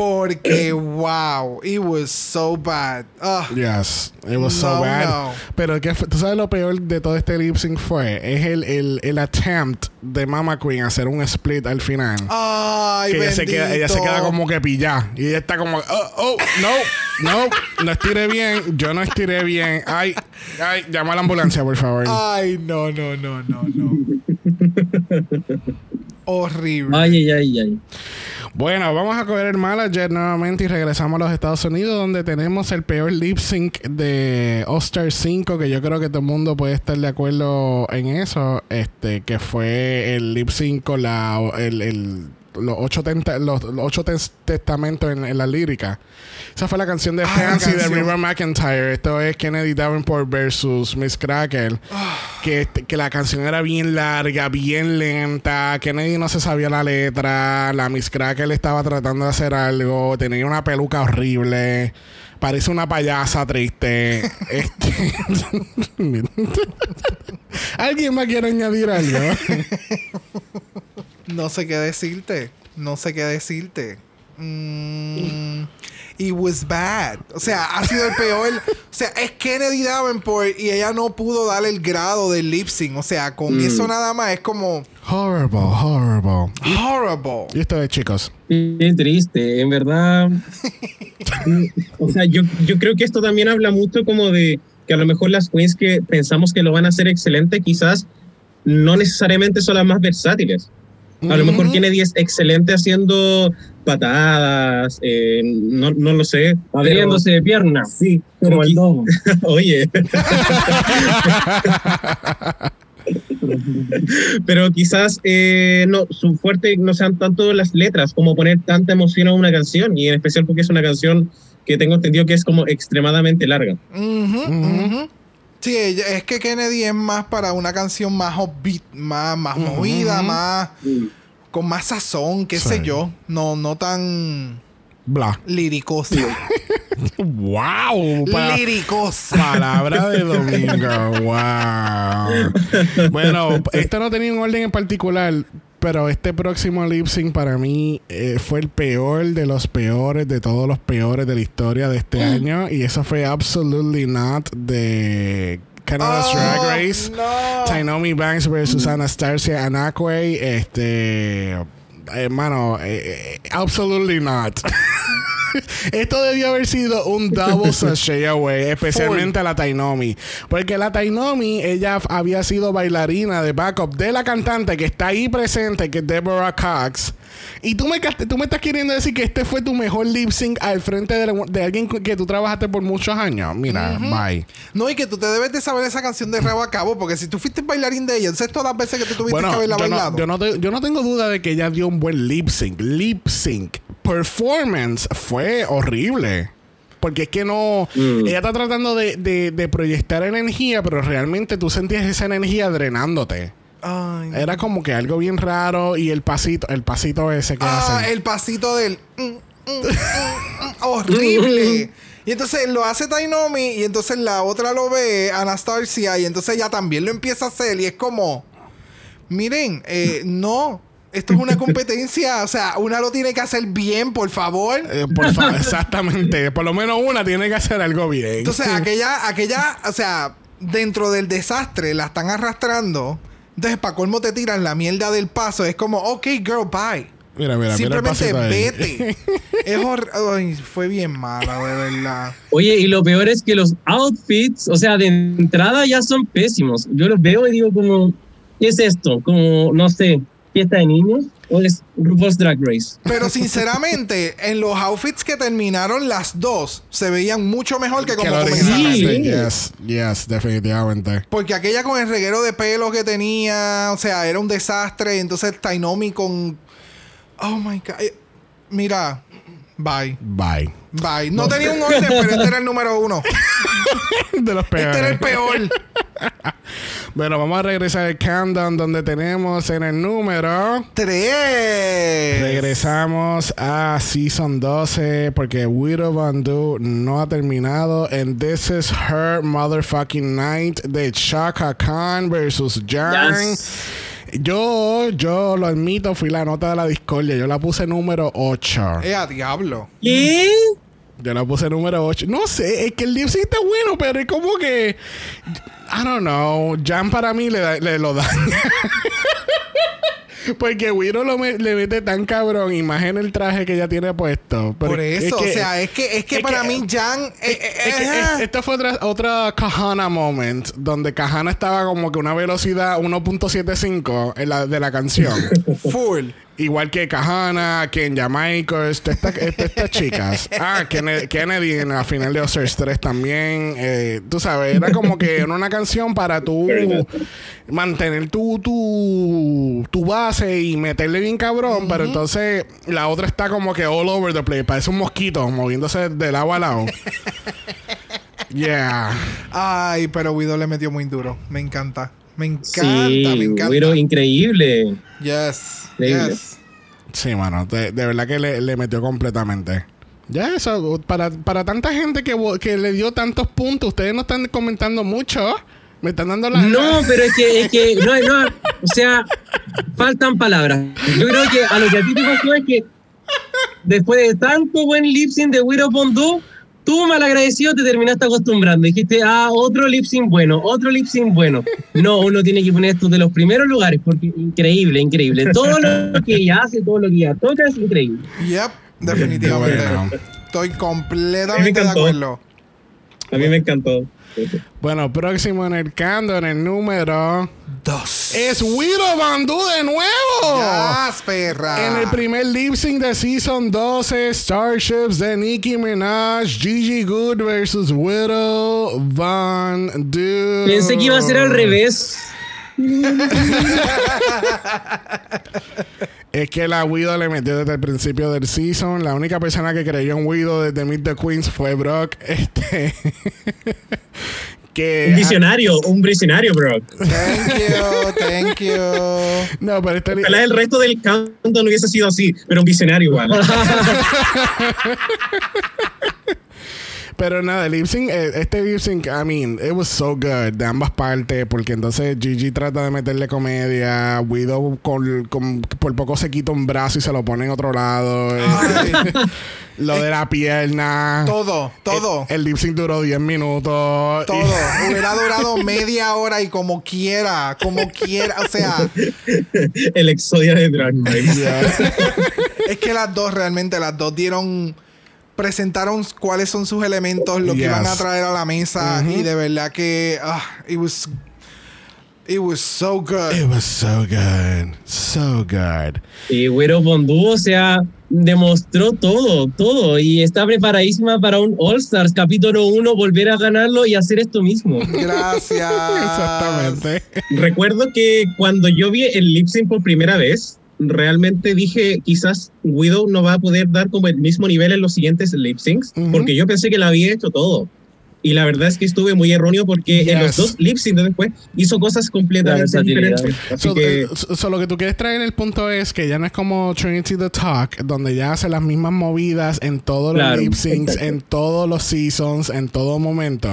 Porque, wow, it was so bad. Yes, it was so bad. no. Pero que tú sabes lo peor de todo este lip sync fue es el, el, el attempt de Mama Queen a hacer un split al final. Ay, que ella se, queda, ella se queda como que pillada. Y ella está como, oh, oh, no, no, no estiré bien. Yo no estiré bien. Ay, ay, llama a la ambulancia, por favor. Ay, no, no, no, no, no. Horrible. Ay, ay, ay, ay. Bueno, vamos a coger el Malajet nuevamente y regresamos a los Estados Unidos, donde tenemos el peor lip sync de All Star 5, que yo creo que todo el mundo puede estar de acuerdo en eso. Este, que fue el lip sync con la, el, el- los ocho, tenta- los, los ocho tes- testamentos en, en la lírica. Esa fue la canción de Ah, Fancy de. River McIntyre. Esto es Kennedy Davenport versus Miss Cracker. Que, este- que la canción era bien larga, bien lenta. Kennedy no se sabía la letra. La Miss Cracker estaba tratando de hacer algo. Tenía una peluca horrible. Parece una payasa triste. este... ¿Alguien más quiere añadir algo? No sé qué decirte. No sé qué decirte. Mm, it was bad. O sea, ha sido el peor. O sea, es Kennedy Davenport y ella no pudo darle el grado del lip sync. O sea, con Mm. eso nada más es como horrible, horrible. horrible. Y esto de chicos. Qué triste, en verdad. O sea, yo, yo creo que esto también habla mucho como de que a lo mejor las queens que pensamos que lo van a hacer excelente, quizás no necesariamente son las más versátiles. A lo mejor. Kennedy es excelente haciendo patadas, eh, no, no lo sé. pero- Abriéndose de pierna. Sí, pero Como el domo. Oye. Pero quizás eh, no, su fuerte no sean tanto las letras como poner tanta emoción a una canción, y en especial porque es una canción que tengo entendido que es como extremadamente larga. Ujú, Ujú. ujú. Sí, es que Kennedy es más para una canción más upbeat, más, más movida, más con más sazón, qué sé yo. No, no tan Bla. liricosa. ¡Wow! Pa- liricosa. Palabra de domingo. Wow. Bueno, esto no tenía un orden en particular, pero este próximo lip sync para mí eh, fue el peor de los peores de todos los peores de la historia de este año. Y eso fue Absolutely Not de Canada's Oh, Drag Race. No. Tainomi Banks versus Anastasia Anakwe. Este. Hermano, eh, eh, absolutely not. Esto debió haber sido un double sachet away, especialmente a la Tainomi. Porque la Tainomi, ella había sido bailarina de backup de la cantante que está ahí presente, que es Deborah Cox. Y tú me, tú me estás queriendo decir que este fue tu mejor lip sync al frente de, la- de alguien que tú trabajaste por muchos años. Mira, bye. No, y que tú te debes de saber esa canción de rabo a cabo, porque si tú fuiste bailarín de ella, entonces todas las veces que tú tuviste que haberla yo bailado. no, yo, no te- yo no tengo duda de que ella dio un buen lip sync. Lip sync. Performance fue horrible. Porque es que no. Mm. Ella está tratando de, de- de proyectar energía, pero realmente tú sentías esa energía drenándote. Ay. Era como que algo bien raro y el pasito, el pasito ese que Ah, hacen. el pasito del. mm, mm, mm, mm, horrible. Y entonces lo hace Tainomi y entonces la otra lo ve, Anastasia, y entonces ella también lo empieza a hacer y es como, miren, eh, no, esto es una competencia, o sea, una lo tiene que hacer bien, por favor. Eh, por favor, exactamente. Por lo menos una tiene que hacer algo bien. Entonces aquella, aquella, o sea, dentro del desastre la están arrastrando. Entonces, para colmo te tiran la mierda del paso. Es como, ok, girl, bye. mira, mira, Simplemente mira el vete. es hor- Ay, fue bien mala, de verdad. Oye, y lo peor es que los outfits, o sea, de entrada ya son pésimos. Yo los veo y digo como, ¿qué es esto? Como, no sé, fiesta de niños o es RuPaul's Drag Race. Pero sinceramente, en los outfits que terminaron las dos, se veían mucho mejor que como comenzaron. Sí. Yes, yes, definitivamente. Porque aquella con el reguero de pelo que tenía, o sea, era un desastre. Entonces Tainomi con. Oh my god. Eh, Mira, bye. Bye. Bye. No, tenía un orden, pero este era el número uno. De los peores. Este era el peor. Bueno, vamos a regresar al countdown donde tenemos en el número. Tres. Regresamos a Season 12 porque Widow Bandu no ha terminado en This Is Her Motherfucking Night de Chaka Khan versus Jan. Yes. Yo, yo lo admito, fui la nota de la discordia. Yo la puse número 8. Eh, a diablo. ¿Qué? Yo la puse número 8. No sé, es que el sync está bueno, pero es como que. I don't know. Jan para mí le, da- le lo daña. Porque Wiro lo me- le mete tan cabrón, y más en el traje que ella tiene puesto. Pero Por es eso, que- o sea, es que, es que es para que- mí Jan. eh, eh, es es- esto fue otra, otra Kahana moment, donde Kahana estaba como que una velocidad 1.75 en la, de la canción. full. Igual que Kahana, que en Jamaica, esta- esta- esta- estas chicas. Ah, Kennedy, Kennedy en la final de Oscars 3 también. eh, tú sabes, era como que era una canción para tú mantener tu, tu, tu base y meterle bien cabrón, pero entonces la otra está como que all over the place. Parece un mosquito moviéndose de lado a lado. Yeah. Ay, pero Widow le metió muy duro. Me encanta. Me encanta, Sí, me encanta. pero increíble. Yes. Increíble. Yes. Sí, mano, de, de verdad que le, le metió completamente. Ya eso, para, para tanta gente que, que le dio tantos puntos, ustedes no están comentando mucho. Me están dando la... No, pero es que, es que no, no, o sea, faltan palabras. Yo creo que a lo que a ti te pasó es que después de tanto buen lip sync de Widow Bondú, tú malagradecido te terminaste acostumbrando. Dijiste, ah, otro lip sync bueno, otro lip sync bueno. No, uno tiene que poner estos de los primeros lugares porque increíble, increíble. Todo lo que ella hace, todo lo que ella toca es increíble. Yep. Definitivamente. Bueno. Estoy completamente de encantó. acuerdo. A mí me encantó. Bueno, próximo en el cando, en el número... Dos. Es Widow Bandú de nuevo. Yes, perra. En el primer lip sync de Season 12, Starships de Nicki Minaj, Gigi Good versus Widow Van Du. Pensé que iba a ser al revés. Es que la Widow le metió desde el principio del season. La única persona que creyó en Widow desde Meet the Queens fue Brock. Este. que. Un visionario, un visionario, bro. Thank you, thank you. No, pero este. Ojalá el resto del canto no hubiese sido así, pero un visionario igual. Pero nada, el lip sync, eh, este lip sync, I mean, it was so good de ambas partes, porque entonces Gigi trata de meterle comedia, Widow con, con- por poco se quita un brazo y se lo pone en otro lado, Ay, lo de la pierna. todo, todo. El, el lip sync duró 10 minutos. Todo. Hubiera durado media hora y como quiera, como quiera. O sea, el exodia de Drag Race. Yeah. es que las dos realmente, las dos dieron, presentaron cuáles son sus elementos, lo que iban a traer a la mesa y de verdad que, ah, it was, it was so good. It was so good. So good. Y Güero Bondú, o sea, demostró todo, todo. Y está preparadísima para un All Stars capítulo 1, volver a ganarlo y hacer esto mismo. Gracias. Exactamente. Recuerdo que cuando yo vi el lip sync por primera vez, realmente dije, quizás Widow no va a poder dar como el mismo nivel en los siguientes lip syncs, porque yo pensé que la había hecho todo. Y la verdad es que estuve muy erróneo porque en los dos lip sync de después hizo cosas completamente diferentes. Así So, que eh, so, lo que tú quieres traer en el punto es que ya no es como Trinity the Talk, donde ya hace las mismas movidas en todos los Claro, lip syncs, exacto. en todos los seasons, en todo momento.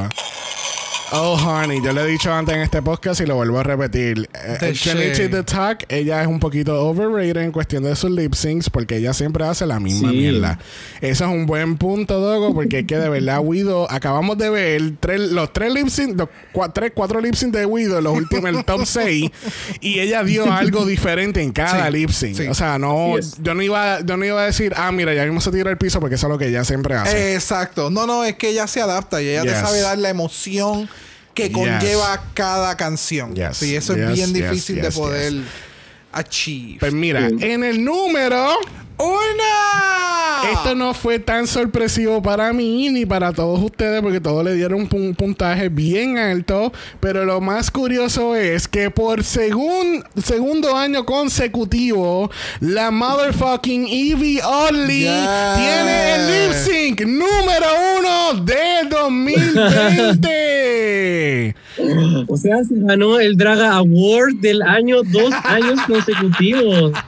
Oh, honey, yo le he dicho antes en este podcast y lo vuelvo a repetir. Eh, The the Talk, ella es un poquito overrated en cuestión de sus lip syncs porque ella siempre hace la misma Sí. mierda. Eso es un buen punto, Dogo, porque es que de verdad, Widow, acabamos de ver tres, los tres lip syncs, los cua- tres, cuatro lip syncs de Widow, los últimos, el top 6, y ella dio algo diferente en cada Sí, lip sync. sí. O sea, no, Yes. yo no iba, yo no iba a decir, ah, mira, ya mismo se tira el piso porque eso es lo que ella siempre hace. Exacto. No, no, es que ella se adapta y ella te sabe dar la emoción que Yes. conlleva cada canción. Yes. Sí, eso Yes, es bien yes, difícil de yes, poder achieve. Pues mira, en el número... ¡Una! Esto no fue tan sorpresivo para mí ni para todos ustedes porque todos le dieron un pun- puntaje bien alto. Pero lo más curioso es que por segun- segundo año consecutivo, la motherfucking Evie Oddly Yes. tiene el lip sync número uno de 2020. O sea, se ganó el Draga Award del año dos años consecutivos.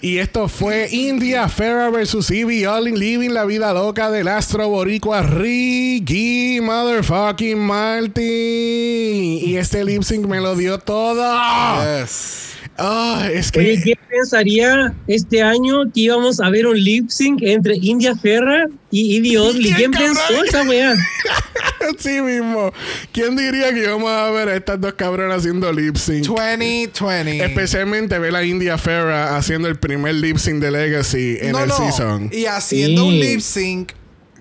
Y esto fue India Ferra versus Evie Oddly Living la vida loca del astro boricua Ricky Motherfucking Martin. Y este lip sync me lo dio todo. Yes. Ah, es que. Oye, ¿quién pensaría este año que íbamos a ver un lip sync entre India Ferra y Oddly? ¿Quién, pensó esa weá? sí mismo. ¿Quién diría que íbamos a ver a estas dos cabronas haciendo lip sync? 2020. Especialmente ver a India Ferra haciendo el primer lip sync de Legacy en no, el no. season. Y haciendo un lip sync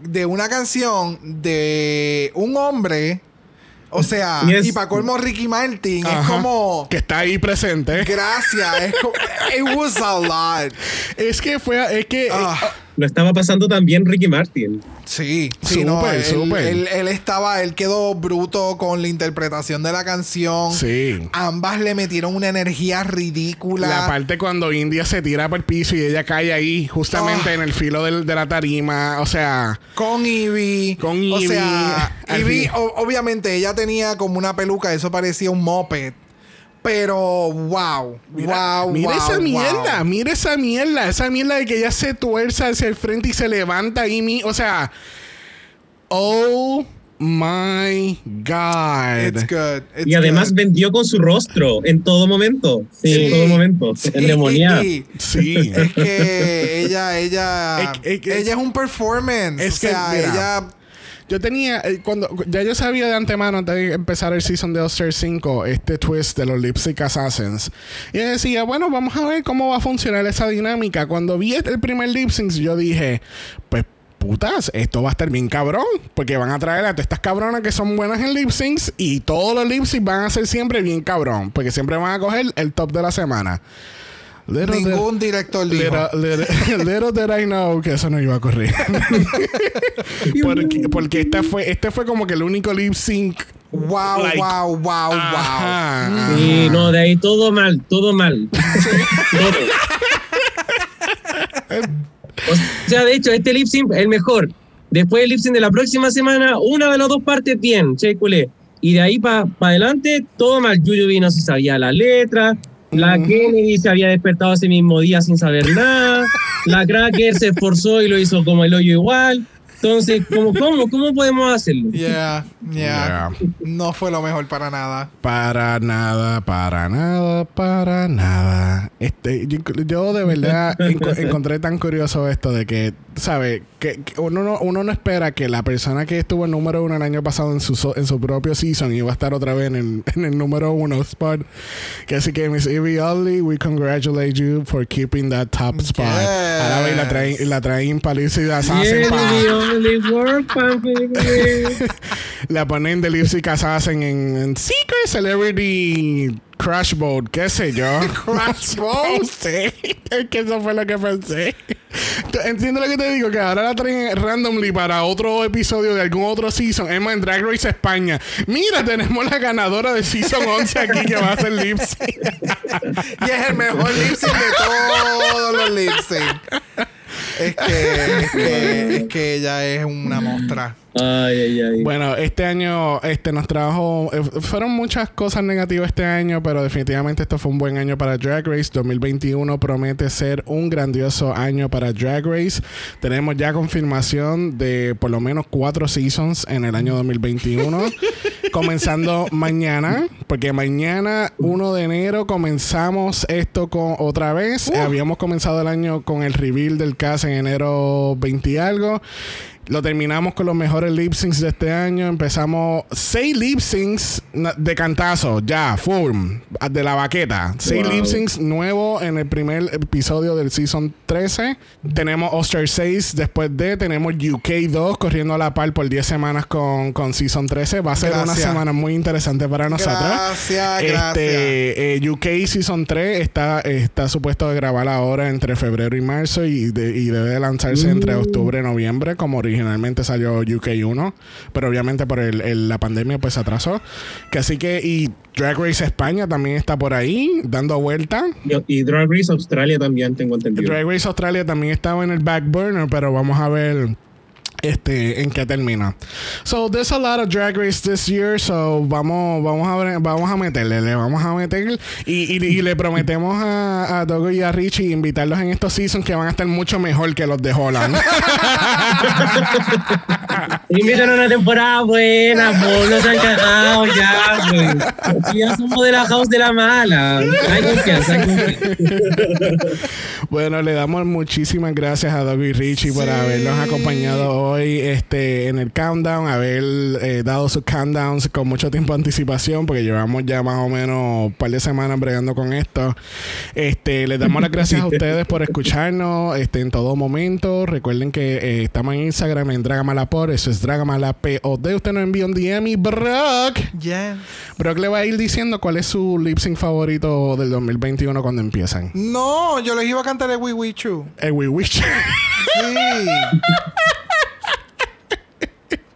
de una canción de un hombre. O sea, Yes. y para colmo Ricky Martin. Es como. Que está ahí presente. Gracias. Es como. It was a lot. Es que fue. Es que. Ah. Lo estaba pasando también Ricky Martin. Sí, sí, no, Súper, él, súper. Él, él estaba, él quedó bruto con la interpretación de la canción. Sí. Ambas le metieron una energía ridícula. La parte cuando India se tira por el piso y ella cae ahí, justamente Ah. en el filo del- de la tarima. O sea, Con Ivy. Con O Ivy. sea, Al Ivy, o- obviamente, ella tenía como una peluca, eso parecía un moped. Pero, wow. wow, mira wow, esa wow. mierda, mira esa mierda, esa mierda de que ella se tuerza hacia el frente y se levanta ahí. mi- o sea, oh my God. It's good. it's Y además good. vendió con su rostro en todo momento. Sí. En todo momento. Sí, endemoniada. y- Sí. Es que ella, ella, Es es ella es un performance. Es o que, sea, mira, ella Yo tenía, eh, cuando ya yo sabía de antemano antes de empezar el season de All-Star 5, este twist de los Lip Sync Assassins. Y yo decía, bueno, vamos a ver cómo va a funcionar esa dinámica. Cuando vi el primer Lip yo dije, pues putas, esto va a estar bien cabrón. Porque van a traer a todas estas cabronas que son buenas en lip syncs y todos los lip syncs van a ser siempre bien cabrón. Porque siempre van a coger el top de la semana. Little did- ningún director dijo. Little, little- little did I know que eso no iba a ocurrir. porque, porque este fue, este fue como que el único lip sync. Wow, Like- wow, wow, wow. Ajá, Sí, no, de ahí todo mal, todo mal. Todo. O sea, de hecho, este lip sync el mejor. Después el lip sync de la próxima semana, una de las dos partes bien, che, culé. Y de ahí para adelante, todo mal. Yuyubi no se sabía la letra. La. Kennedy se había despertado ese mismo día sin saber nada. La Cracker se esforzó y lo hizo como el hoyo igual. Entonces, ¿cómo, cómo, cómo podemos hacerlo? Yeah, yeah, Yeah. No fue lo mejor para nada. Para nada, para nada, para nada. Este, yo, yo de verdad enco- encontré tan curioso esto de que, ¿sabes? Que, que uno, no, uno no espera que la persona que estuvo en número uno el año pasado en su, so- en su propio season iba a estar otra vez en el, en el número uno spot. Que así que, Miss Evie Oddly, we congratulate you for keeping that top spot. Yes. Ahora ve y la traen, la traen paliza y la hacen La ponen de Lipsy Hacen en, en Secret Celebrity Crash Boat, qué sé yo. Crash Boat. sí, es que eso fue lo que pensé. Entiendo lo que te digo, que ahora la traen randomly para otro episodio de algún otro season. Es más, en Drag Race España. Mira, tenemos la ganadora de Season 11 aquí que va a hacer Lipsy. Y es el mejor lip sync de todos los lip sync. Es que, es que, es que ella es una mostra. Ay, ay, ay. Bueno, este año este nos trajo eh, fueron muchas cosas negativas este año, pero definitivamente esto fue un buen año para Drag Race. 2021 promete ser un grandioso año para Drag Race. Tenemos ya confirmación de por lo menos cuatro seasons en el año 2021. comenzando mañana, porque mañana 1 de enero comenzamos esto con otra vez. habíamos comenzado el año con el reveal del cast en enero 20 y algo. Lo terminamos con los mejores lip syncs de este año. Empezamos seis lip syncs de cantazo, ya, full, de la baqueta. Seis lip syncs nuevos en el primer episodio del season 13. Tenemos Oster 6 después de. Tenemos UK 2 corriendo a la par por 10 semanas con, con season 13. Va a ser una semana muy interesante para nosotros. Gracias, este, gracias. Eh, UK season 3 está, está supuesto de grabar ahora entre febrero y marzo y, debe de lanzarse entre mm. octubre y noviembre como original originalmente salió UK 1, pero obviamente por el, la pandemia pues se atrasó. Que así que, y Drag Race España también está por ahí, dando vuelta. Y, Drag Race Australia también, tengo entendido. Drag Race Australia también estaba en el back burner, pero vamos a ver este en qué termina. So there's a lot of drag race this year, so vamos vamos a ver, vamos a meterle, le vamos a meter y, y, le prometemos a, a Dogo y a Richie invitarlos en estos seasons que van a estar mucho mejor que los de Holland. Invitan una temporada buena, no se han cagado ya, güey. Ya somos de la house de la mala. Hay confianza, hay confianza. Bueno, le damos muchísimas gracias a Dogo y Richie por habernos acompañado hoy este, en el countdown, haber eh, dado sus countdowns con mucho tiempo de anticipación, porque llevamos ya más o menos un par de semanas bregando con esto. Este, les damos las gracias a ustedes por escucharnos este, en todo momento. Recuerden que eh, estamos en Instagram en Dragamalapod, eso es Dragamalapod. Usted nos envía un DM y Brock. Brock le va a ir diciendo cuál es su lip sync favorito del 2021 cuando empiezan. No, yo les iba a cantar el We We Chu. El We We Chu. Sí.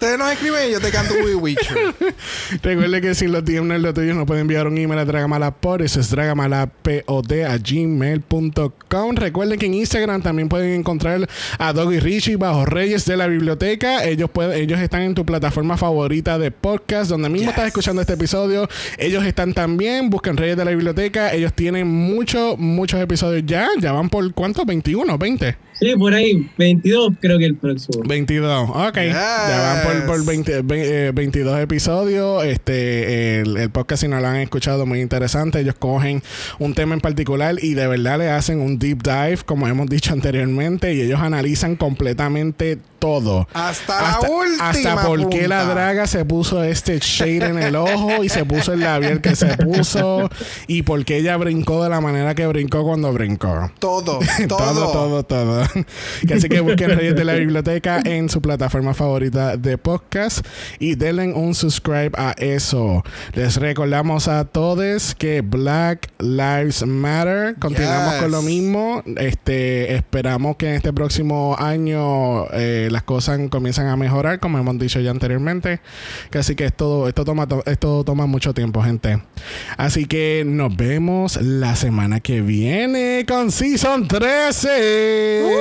Ustedes nos escriben y yo te canto We Witcher. Recuerde que si los tienen lo tuyo nos pueden enviar un email a Dragamalapod. Eso es dragamalapod a gmail.com. Recuerden que en Instagram también pueden encontrar a Doggy Richie bajo Reyes de la Biblioteca. Ellos, pueden, ellos están en tu plataforma favorita de podcast, donde mismo estás escuchando este episodio. Ellos están también. Buscan Reyes de la Biblioteca. Ellos tienen muchos, muchos episodios ya. Ya van por ¿cuántos? ¿21? ¿20? Sí, por ahí, 22 creo que el próximo. 22, ok. Ya van por, 22 eh, episodios. Este, el, podcast, si no lo han escuchado, muy interesante. Ellos cogen un tema en particular y de verdad le hacen un deep dive, como hemos dicho anteriormente, y ellos analizan completamente todo. Hasta, la última. Hasta por qué la draga se puso este shade en el ojo y se puso el labial que se puso y por qué ella brincó de la manera que brincó cuando brincó. Todo, todo, todo, todo, todo. así que busquen Reyes de la Biblioteca en su plataforma favorita de podcast y denle un subscribe a eso. Les recordamos a todos que Black Lives Matter. Continuamos con lo mismo. Este, esperamos que en este próximo año eh, las cosas comienzan a mejorar, como hemos dicho ya anteriormente. Que así que esto, esto, toma, esto toma mucho tiempo, gente. Así que nos vemos la semana que viene con Season 13.